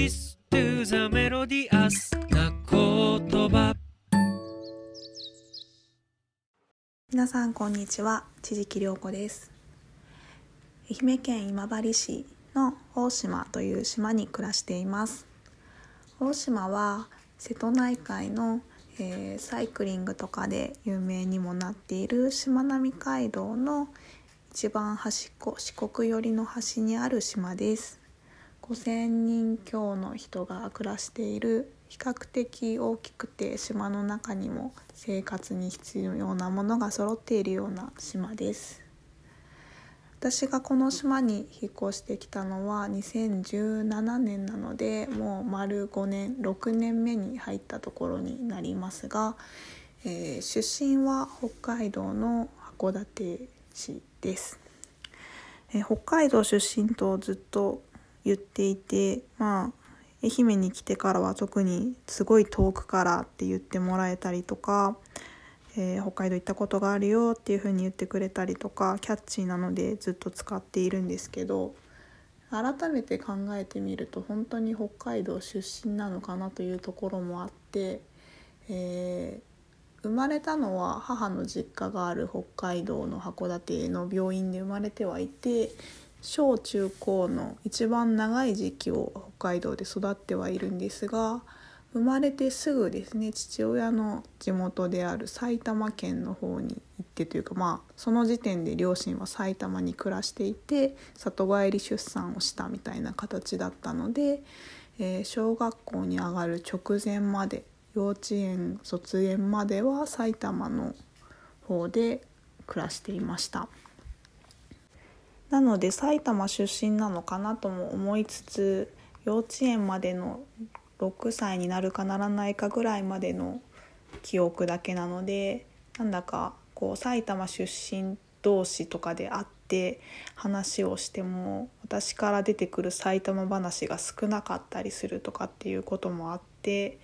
Twist to the melodious な言葉。皆さんこんにちは。千々木涼子です。愛媛県今治市の大島という島に暮らしています。大島は瀬戸内海の、えーサイクリングとかで有名にもなっているしまなみ海道の一番端っこ四国寄りの端にある島です。5,000人強の人が暮らしている比較的大きくて島の中にも生活に必要なものが揃っているような島です。私がこの島に引っ越してきたのは2017年なのでもう丸5年6年目に入ったところになりますが、えー出身は北海道の函館市です、えー北海道出身とずっと言っていてまあ愛媛に来てからは特にすごい遠くからって言ってもらえたりとか、えー北海道行ったことがあるよっていう風に言ってくれたりとかキャッチーなのでずっと使っているんですけど改めて考えてみると本当に北海道出身なのかなというところもあって、えー生まれたのは母の実家がある北海道の函館の病院で生まれてはいて小中高の一番長い時期を北海道で育ってはいるんですが生まれてすぐですね父親の地元である埼玉県の方に行ってというかまあその時点で両親は埼玉に暮らしていて里帰り出産をしたみたいな形だったので、えー小学校に上がる直前まで幼稚園卒園までは埼玉の方で暮らしていました。なので埼玉出身なのかなとも思いつつ幼稚園までの6歳になるかならないかぐらいまでの記憶だけなのでなんだかこう埼玉出身同士とかで会って話をしても私から出てくる埼玉話が少なかったりするとかっていうこともあって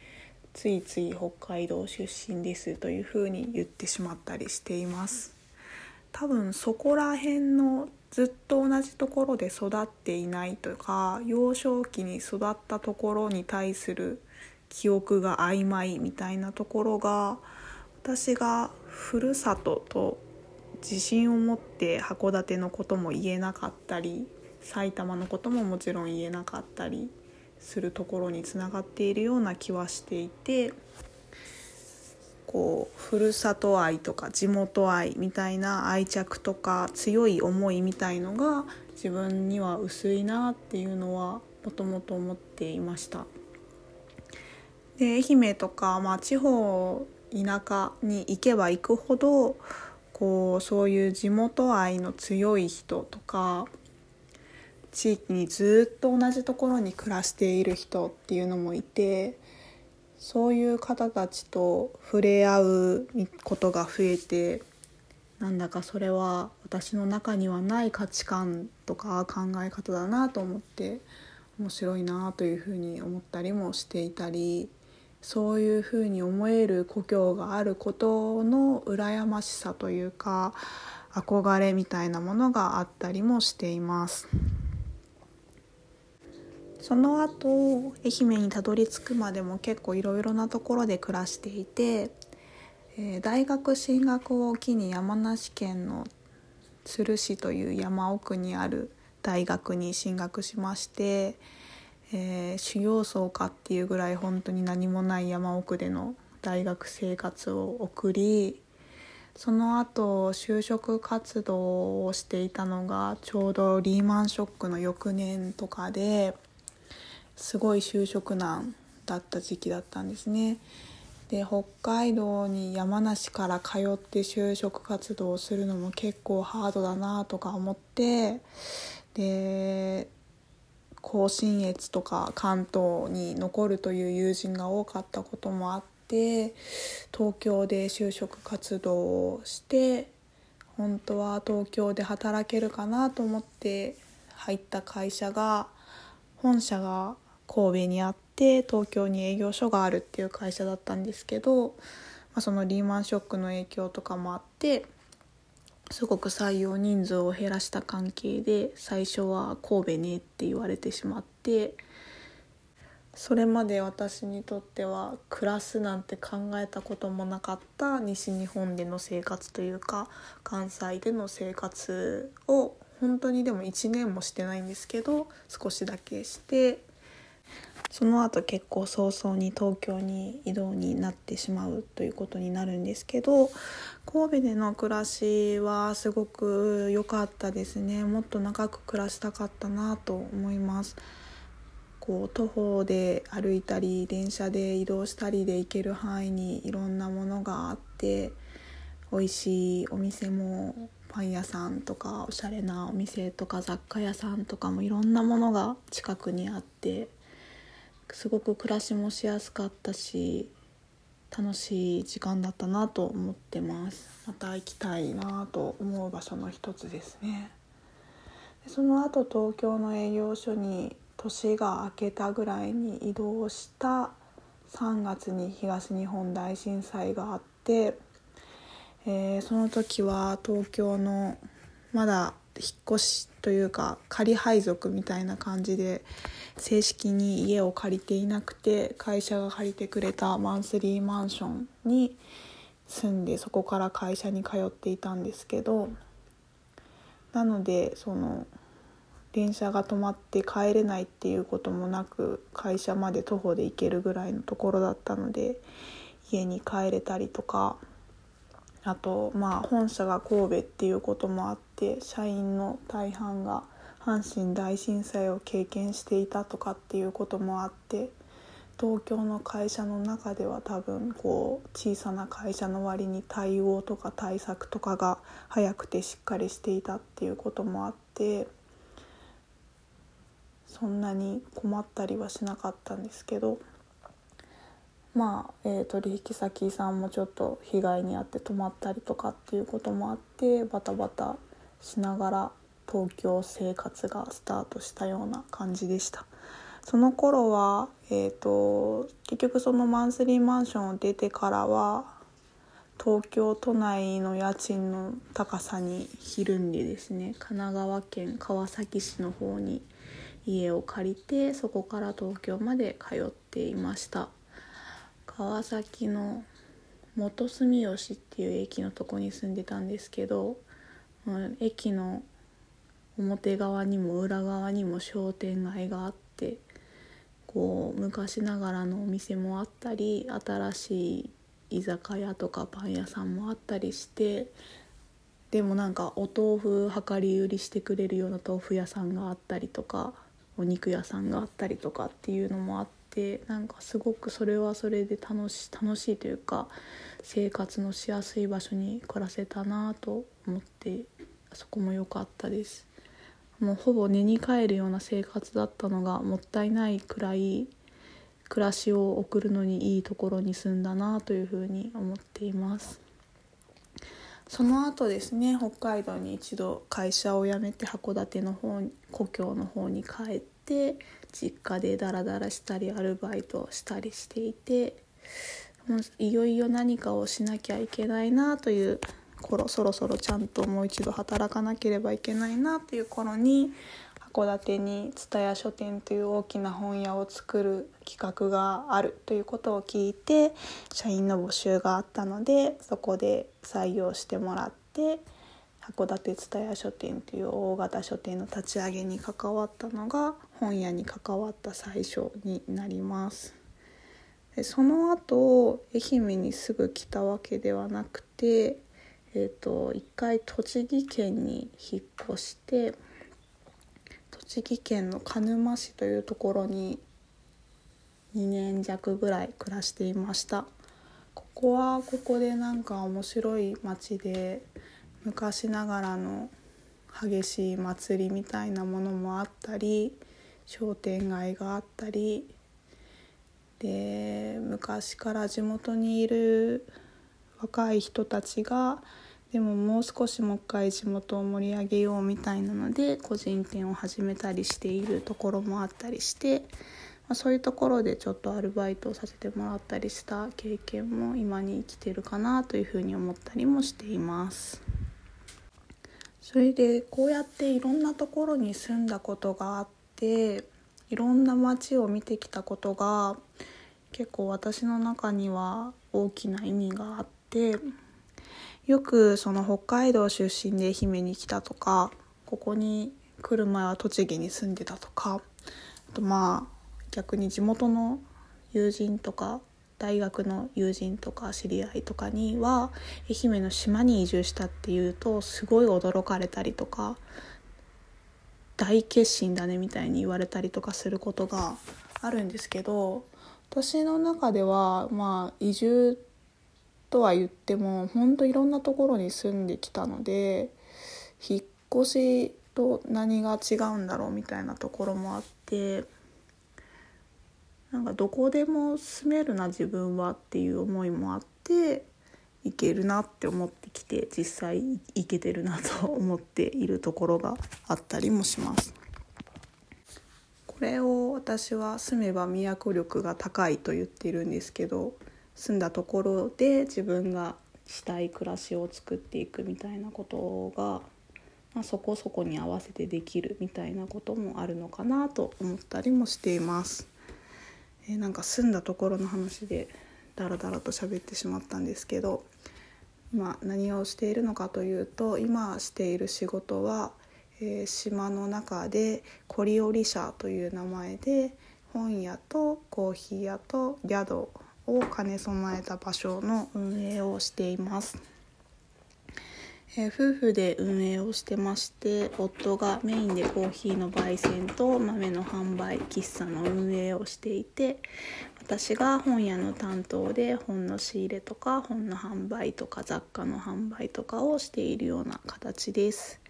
ついつい北海道出身ですというふうに言ってしまったりしています。多分そこら辺のずっと同じところで育っていないとか幼少期に育ったところに対する記憶が曖昧みたいなところが私がふるさとと自信を持って函館のことも言えなかったり埼玉のことももちろん言えなかったりするところにつながっているような気はしていて。こうふるさと愛とか地元愛みたいな愛着とか強い思いみたいのが自分には薄いなっていうのはもともと思っていました。で愛媛とか、まあ、地方田舎に行けば行くほどこうそういう地元愛の強い人とか地域にずっと同じところに暮らしている人っていうのもいてそういう方たちと触れ合うことが増えてなんだかそれは私の中にはない価値観とか考え方だなと思って面白いなというふうに思ったりもしていたりそういうふうに思える故郷があることの羨ましさというか憧れみたいなものがあったりもしています。その後愛媛にたどり着くまでも結構いろいろなところで暮らしていて、えー大学進学を機に山梨県の都留市という山奥にある大学に進学しまして、えー修行僧かっていうぐらい本当に何もない山奥での大学生活を送りその後就職活動をしていたのがちょうどリーマンショックの翌年とかですごい就職難だった時期だったんですね。で北海道に山梨から通って就職活動をするのも結構ハードだなとか思ってで甲信越とか関東に残るという友人が多かったこともあって東京で就職活動をして本当は東京で働けるかなと思って入った会社が本社が神戸にあって東京に営業所があるっていう会社だったんですけど、まあ、そのリーマンショックの影響とかもあってすごく採用人数を減らした関係で最初は神戸ねって言われてしまってそれまで私にとっては暮らすなんて考えたこともなかった西日本での生活というか関西での生活を本当にでも1年もしてないんですけど少しだけしてその後結構早々に東京に移動になってしまうということになるんですけど神戸での暮らしはすごく良かったですね。もっと長く暮らしたかったなと思います。こう徒歩で歩いたり電車で移動したりで行ける範囲にいろんなものがあって美味しいお店もパン屋さんとかおしゃれなお店とか雑貨屋さんとかもいろんなものが近くにあってすごく暮らしもしやすかったし楽しい時間だったなと思ってます。また行きたいなと思う場所の一つですね。でその後東京の営業所に年が明けたぐらいに移動した3月に東日本大震災があって、えー、その時は東京のまだ引っ越しというか仮配属みたいな感じで正式に家を借りていなくて会社が借りてくれたマンスリーマンションに住んでそこから会社に通っていたんですけどなのでその電車が止まって帰れないっていうこともなく会社まで徒歩で行けるぐらいのところだったので家に帰れたりとかあとまあ本社が神戸っていうこともあって社員の大半が阪神大震災を経験していたとかっていうこともあって東京の会社の中では多分こう小さな会社の割に対応とか対策とかが早くてしっかりしていたっていうこともあってそんなに困ったりはしなかったんですけどまあ、えー、取引先さんもちょっと被害に遭って泊まったりとかっていうこともあってバタバタしながら東京生活がスタートしたような感じでした。その頃は、えーと、結局そのマンスリーマンションを出てからは東京都内の家賃の高さにひるんでですね神奈川県川崎市の方に家を借りてそこから東京まで通っていました。川崎の元住吉っていう駅のとこに住んでたんですけど、うん、駅の表側にも裏側にも商店街があってこう昔ながらのお店もあったり新しい居酒屋とかパン屋さんもあったりしてでもなんかお豆腐量り売りしてくれるような豆腐屋さんがあったりとかお肉屋さんがあったりとかっていうのもあってなんかすごくそれはそれで楽し楽しいというか生活のしやすい場所に暮らせたなと思ってそこも良かったです。もうほぼ寝に帰るような生活だったのがもったいないくらい暮らしを送るのにいいところに住んだなというふうに思っていますその後ですね北海道に一度会社を辞めて函館の方に故郷の方に帰って実家でダラダラしたりアルバイトしたりしていてもういよいよ何かをしなきゃいけないなという頃そろそろちゃんともう一度働かなければいけないなっていう頃に函館に蔦屋書店という大きな本屋を作る企画があるということを聞いて社員の募集があったのでそこで採用してもらって函館蔦屋書店という大型書店の立ち上げに関わったのが本屋に関わった最初になります。でその後愛媛にすぐ来たわけではなくてえーと、一回栃木県に引っ越して栃木県の鹿沼市というところに2年弱ぐらい暮らしていました。ここはここでなんか面白い町で昔ながらの激しい祭りみたいなものもあったり商店街があったりで昔から地元にいる若い人たちがでももう少しもう一回地元を盛り上げようみたいなので個人店を始めたりしているところもあったりして、まあ、そういうところでちょっとアルバイトをさせてもらったりした経験も今に生きてるかなというふうに思ったりもしています。それでこうやっていろんなところに住んだことがあっていろんな街を見てきたことが結構私の中には大きな意味があってよくその北海道出身で愛媛に来たとかここに来る前は栃木に住んでたとかあとまあ逆に地元の友人とか大学の友人とか知り合いとかには愛媛の島に移住したっていうとすごい驚かれたりとか大決心だねみたいに言われたりとかすることがあるんですけど私の中ではまあ移住とは言っても本当いろんなところに住んできたので引っ越しと何が違うんだろうみたいなところもあってなんかどこでも住めるな自分はっていう思いもあっていけるなって思ってきて実際いけてるなと思っているところがあったりもします。これを私は住めば都力が高いと言っているんですけど住んだところで自分がしたい暮らしを作っていくみたいなことが、まあ、そこそこに合わせてできるみたいなこともあるのかなと思ったりもしています。えー、なんか住んだところの話でダラダラと喋ってしまったんですけど今何をしているのかというと今している仕事は、えー、島の中でコリオリ社という名前で本屋とコーヒー屋と宿を兼ね備えた場所の運営をしています。え、夫婦で運営をしてまして夫がメインでコーヒーの焙煎と豆の販売喫茶の運営をしていて私が本屋の担当で本の仕入れとか本の販売とか雑貨の販売とかをしているような形です。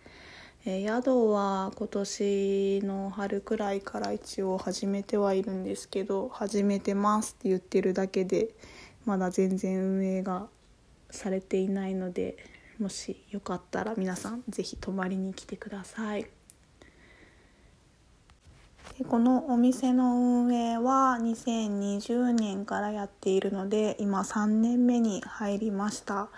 えー、宿は今年の春くらいから一応始めてはいるんですけど始めてますって言ってるだけでまだ全然運営がされていないのでもしよかったら皆さん是非泊まりに来てください。でこのお店の運営は2020年からやっているので今3年目に入りました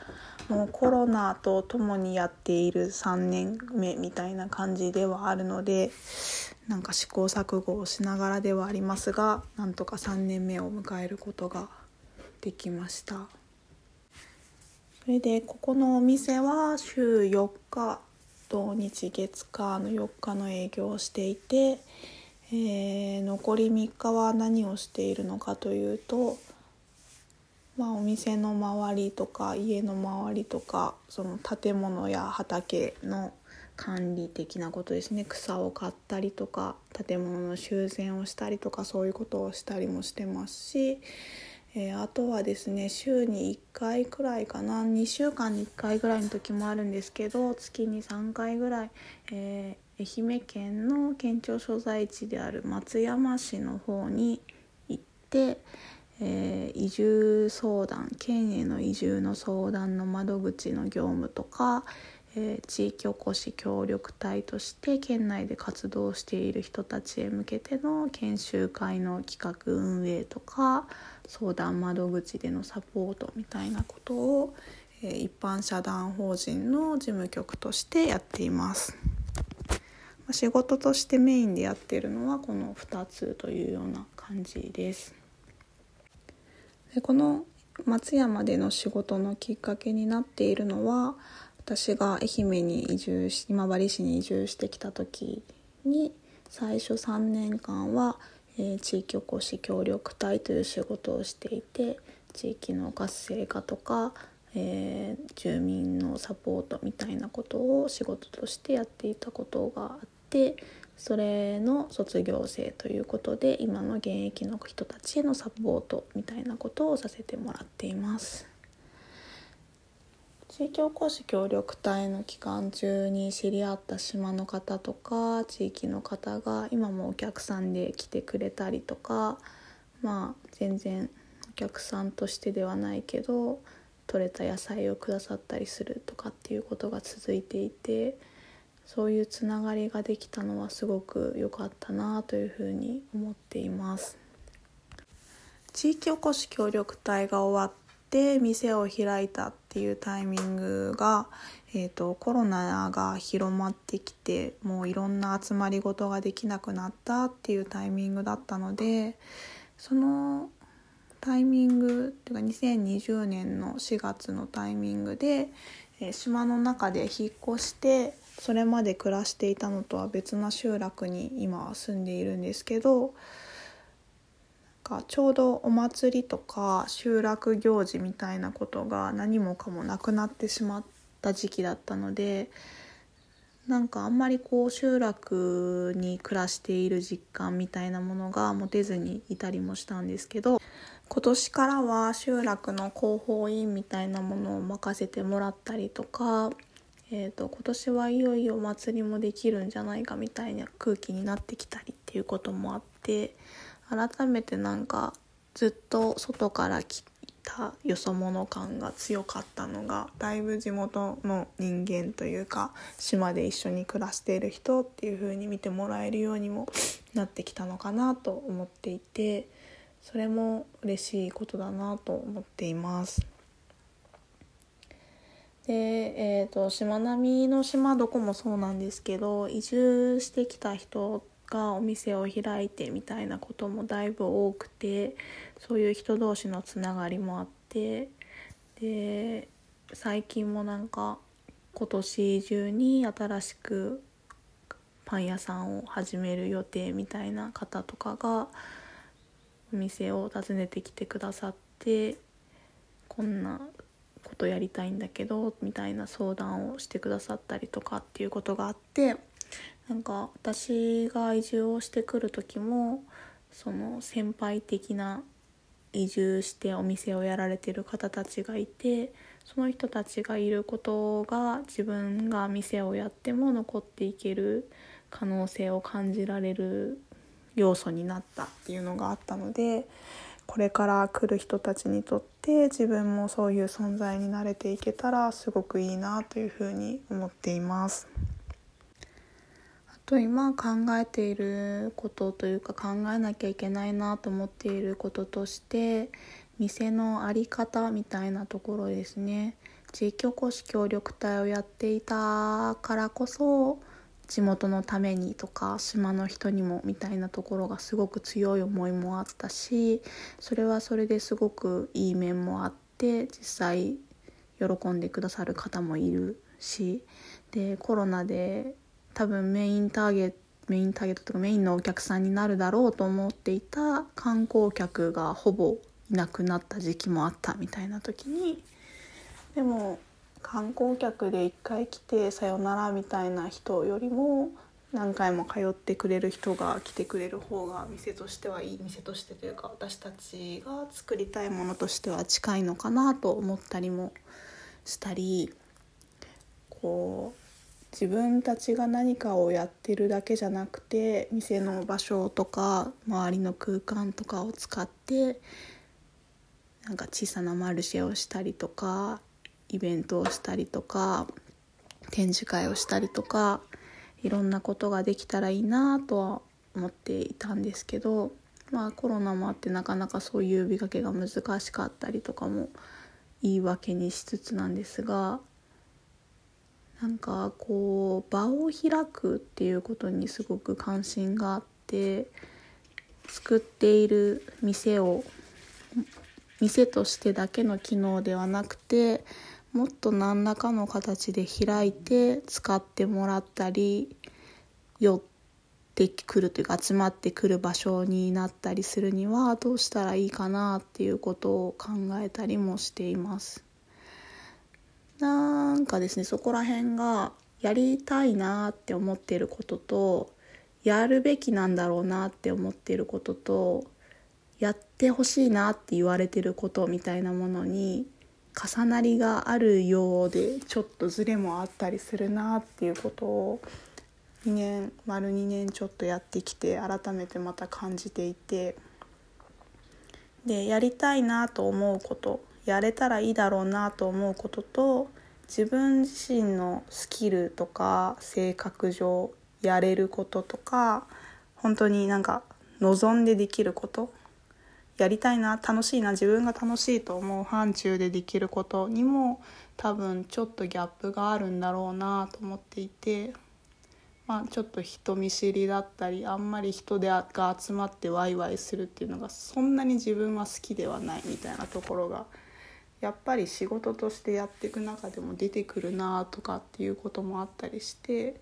もうコロナとともにやっている3年目みたいな感じではあるのでなんか試行錯誤をしながらではありますがなんとか3年目を迎えることができました。それでここのお店は週4日土日月火の4日の営業をしていてえー、残り3日は何をしているのかというと、まあ、お店の周りとか家の周りとかその建物や畑の管理的なことですね。草を刈ったりとか建物の修繕をしたりとかそういうことをしたりもしてますし、えー、あとはですね週に1回くらいかな。2週間に1回ぐらいの時もあるんですけど月に3回ぐらい、えー愛媛県の県庁所在地である松山市の方に行って、えー、移住相談県への移住の相談の窓口の業務とか、えー、地域おこし協力隊として県内で活動している人たちへ向けての研修会の企画運営とか相談窓口でのサポートみたいなことを、えー、一般社団法人の事務局としてやっています。仕事としてメインでやってるのはこの2つというような感じです。でこの松山での仕事のきっかけになっているのは私が愛媛に移住し今治市に移住してきた時に最初3年間は、えー、地域おこし協力隊という仕事をしていて地域の活性化とかえー、住民のサポートみたいなことを仕事としてやっていたことがあってそれの卒業生ということで今の現役の人たちへのサポートみたいなことをさせてもらっています。地域おこし協力隊の期間中に知り合った島の方とか地域の方が今もお客さんで来てくれたりとかまあ全然お客さんとしてではないけど取れた野菜をくださったりするとかっていうことが続いていてそういうつながりができたのはすごく良かったなというふうに思っています。地域おこし協力隊が終わって店を開いたっていうタイミングが、えーと、コロナが広まってきてもういろんな集まり事ができなくなったっていうタイミングだったのでそのタイミングっていうか2020年の4月のタイミングで、え、島の中で引っ越してそれまで暮らしていたのとは別な集落に今住んでいるんですけどかちょうどお祭りとか集落行事みたいなことが何もかもなくなってしまった時期だったのでなんかあんまりこう集落に暮らしている実感みたいなものが持てずにいたりもしたんですけど今年からは集落の広報委員みたいなものを任せてもらったりとか、えーと、今年はいよいよお祭りもできるんじゃないかみたいな空気になってきたりっていうこともあって改めてなんかずっと外から来たよそ者感が強かったのがだいぶ地元の人間というか島で一緒に暮らしている人っていう風に見てもらえるようにもなってきたのかなと思っていてそれも嬉しいことだなと思っています。で、えーと、しまなみの島どこもそうなんですけど移住してきた人がお店を開いてみたいなこともだいぶ多くてそういう人同士のつながりもあってで最近もなんか今年中に新しくパン屋さんを始める予定みたいな方とかがお店を訪ねてきてくださってこんなことやりたいんだけどみたいな相談をしてくださったりとかっていうことがあってなんか私が移住をしてくる時もその先輩的な移住してお店をやられてる方たちがいてその人たちがいることが自分が店をやっても残っていける可能性を感じられる要素になったっていうのがあったのでこれから来る人たちにとって自分もそういう存在になれていけたらすごくいいなというふうに思っています。あと今考えていることというか考えなきゃいけないなと思っていることとして店の在り方みたいなところですね地域おこし協力隊をやっていたからこそ地元のためにとか島の人にもみたいなところがすごく強い思いもあったしそれはそれですごくいい面もあって実際喜んでくださる方もいるしでコロナで多分メインターゲットメインターゲットとかメインのお客さんになるだろうと思っていた観光客がほぼいなくなった時期もあったみたいな時にでも観光客で1回来てさよならみたいな人よりも何回も通ってくれる人が来てくれる方が店としてはいい店としてというか私たちが作りたいものとしては近いのかなと思ったりもしたり。こう自分たちが何かをやってるだけじゃなくて店の場所とか周りの空間とかを使ってなんか小さなマルシェをしたりとかイベントをしたりとか展示会をしたりとかいろんなことができたらいいなとは思っていたんですけどまあコロナもあってなかなかそういう呼びかけが難しかったりとかも言い訳にしつつなんですがなんかこう場を開くっていうことにすごく関心があって作っている店を店としてだけの機能ではなくてもっと何らかの形で開いて使ってもらったり寄ってくるというか集まってくる場所になったりするにはどうしたらいいかなっていうことを考えたりもしています。なんかですねそこら辺がやりたいなって思っていることとやるべきなんだろうなって思っていることとやってほしいなって言われてることみたいなものに重なりがあるようでちょっとズレもあったりするなっていうことを2年丸2年ちょっとやってきて改めてまた感じていて。でやりたいなと思うことやれたらいいだろうなと思うことと自分自身のスキルとか性格上やれることとか本当になんか望んでできることやりたいな楽しいな自分が楽しいと思う範疇でできることにも多分ちょっとギャップがあるんだろうなと思っていて、まあ、ちょっと人見知りだったりあんまり人でが集まってワイワイするっていうのがそんなに自分は好きではないみたいなところがやっぱり仕事としてやっていく中でも出てくるなとかっていうこともあったりして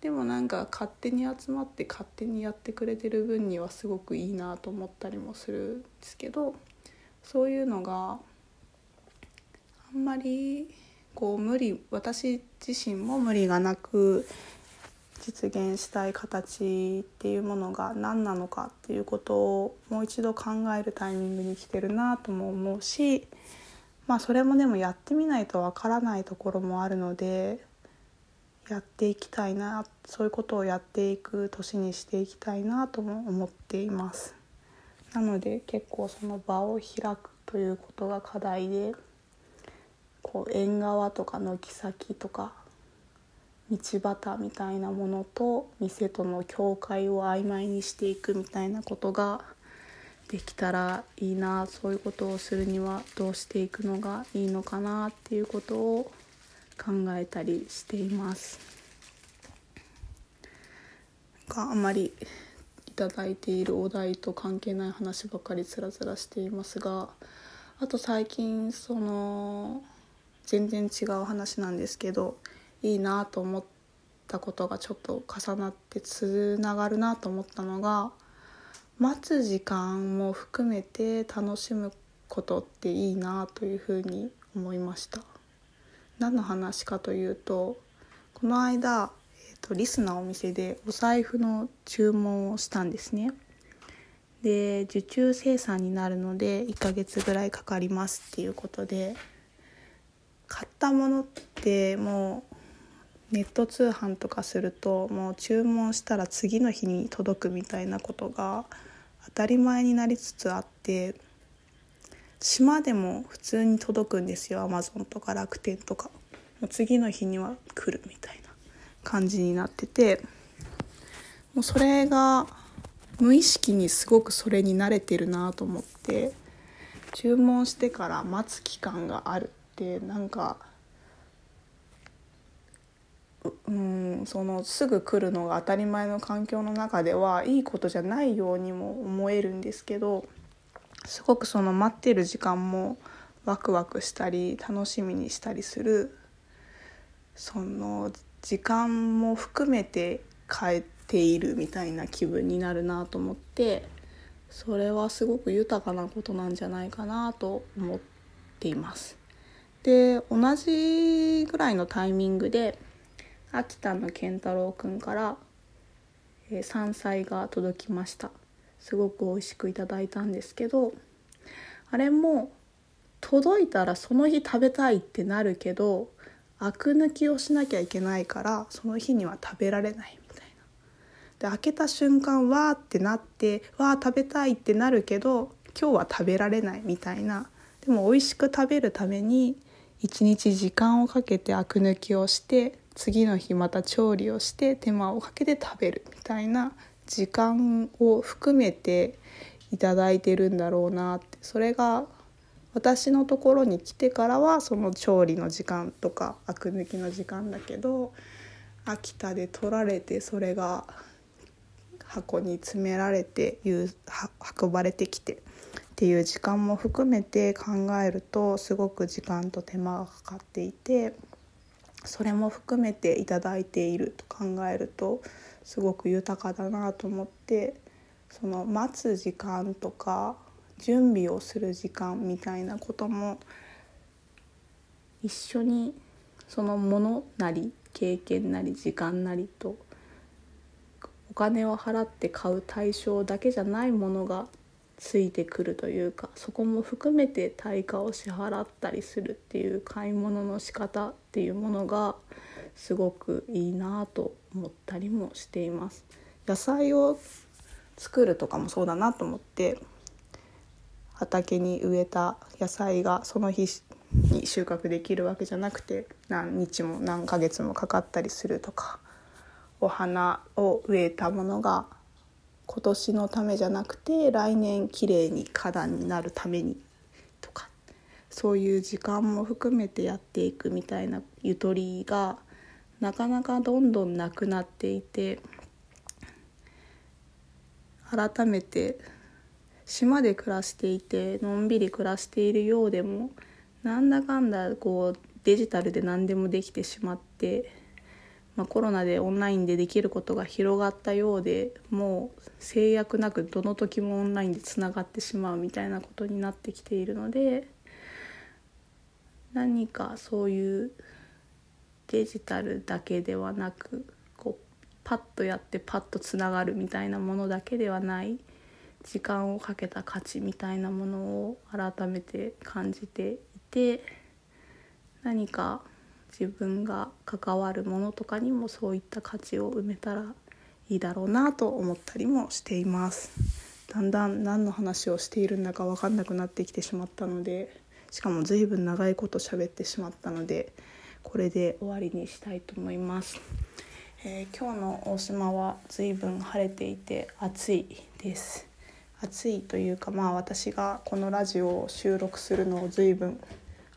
でもなんか勝手に集まって勝手にやってくれてる分にはすごくいいなと思ったりもするんですけどそういうのがあんまりこう無理私自身も無理がなく実現したい形っていうものが何なのかっていうことをもう一度考えるタイミングに来てるなとも思うしまあそれもでもやってみないとわからないところもあるのでやっていきたいなそういうことをやっていく年にしていきたいなとも思っています。なので結構その場を開くということが課題でこう縁側とか軒先とか道端みたいなものと店との境界を曖昧にしていくみたいなことができたらいいなそういうことをするにはどうしていくのがいいのかなっていうことを考えたりしています。があまりいただいているお題と関係ない話ばかりつらつらしていますがあと最近その全然違う話なんですけどいいなと思ったことがちょっと重なってつながるなと思ったのが待つ時間も含めて楽しむことっていいなというふうに思いました。何の話かというとこの間、えーと、リスなお店でお財布の注文をしたんですね。で受注生産になるので1ヶ月ぐらいかかりますっていうことで買ったものってもうネット通販とかするともう注文したら次の日に届くみたいなことが当たり前になりつつあって島でも普通に届くんですよアマゾンとか楽天とか。もう次の日には来るみたいな感じになってて。もうそれが無意識にすごくそれに慣れてるなと思って。注文してから待つ期間があるってなんかうんそのすぐ来るのが当たり前の環境の中ではいいことじゃないようにも思えるんですけど。すごくその待ってる時間もワクワクしたり楽しみにしたりするその時間も含めて変えているみたいな気分になるなと思ってそれはすごく豊かなことなんじゃないかなと思っています。で同じぐらいのタイミングで秋田の健太郎くんから、山菜が届きましたすごく美味しくいただいたんですけどあれも届いたらその日食べたいってなるけどアク抜きをしなきゃいけないからその日には食べられないみたいな。で開けた瞬間わーってなってわー食べたいってなるけど今日は食べられないみたいなでも美味しく食べるために一日時間をかけてアク抜きをして次の日また調理をして手間をかけて食べるみたいな時間を含めていただいてるんだろうなって。それが私のところに来てからはその調理の時間とかアク抜きの時間だけど秋田で取られてそれが箱に詰められて運ばれてきてっていう時間も含めて考えるとすごく時間と手間がかかっていてそれも含めていただいていると考えるとすごく豊かだなと思ってその待つ時間とか準備をする時間みたいなことも一緒にそのものなり経験なり時間なりとお金を払って買う対象だけじゃないものがついてくるというかそこも含めて対価を支払ったりするっていう買い物の仕方っていうものがすごくいいなと思ったりもしています。野菜を作るとかもそうだなと思って畑に植えた野菜がその日に収穫できるわけじゃなくて何日も何ヶ月もかかったりするとかお花を植えたものが今年のためじゃなくて来年綺麗に花壇になるためにとかそういう時間も含めてやっていくみたいなゆとりがなかなかどんどんなくなっていて改めて島で暮らしていてのんびり暮らしているようでもなんだかんだこうデジタルで何でもできてしまって、まあ、コロナでオンラインでできることが広がったようでもう制約なくどの時もオンラインでつながってしまうみたいなことになってきているので何かそういうデジタルだけではなくこうパッとやってパッとつながるみたいなものだけではない時間をかけた価値みたいなものを改めて感じていて何か自分が関わるものとかにもそういった価値を埋めたらいいだろうなと思ったりもしています。だんだん何の話をしているんだか分かんなくなってきてしまったのでしかも随分長いこと喋ってしまったのでこれで終わりにしたいと思います、えー、今日の大島は随分晴れていて暑いです。暑いというかまあ私がこのラジオを収録するのを随分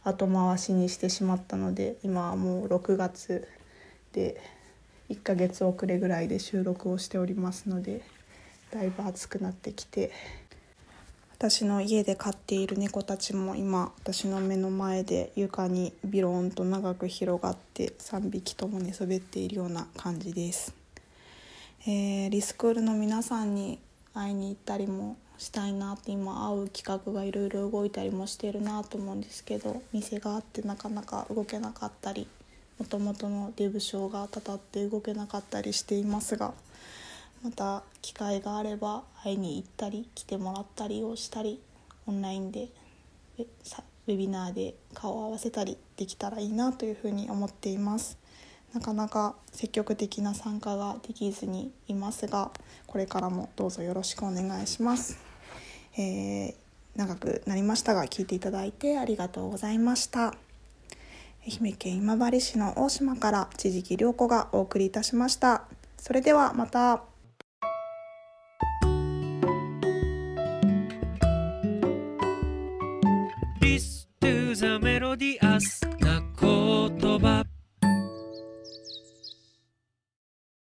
後回しにしてしまったので今はもう6月で1ヶ月遅れぐらいで収録をしておりますのでだいぶ暑くなってきて私の家で飼っている猫たちも今私の目の前で床にビローンと長く広がって3匹とも寝そべっているような感じです、えー、リスクールの皆さんに会いに行ったりもしたいなって今会う企画がいろいろ動いたりもしてるなと思うんですけど店があってなかなか動けなかったりもともとのデブ賞がたたって動けなかったりしていますがまた機会があれば会いに行ったり来てもらったりをしたりオンラインでウェビナーで顔を合わせたりできたらいいなというふうに思っています。なかなか積極的な参加ができずにいますがこれからもどうぞよろしくお願いします、えー、長くなりましたが聞いていただいてありがとうございました。愛媛県今治市の大島から千々木涼子がお送りいたしました。それではまた。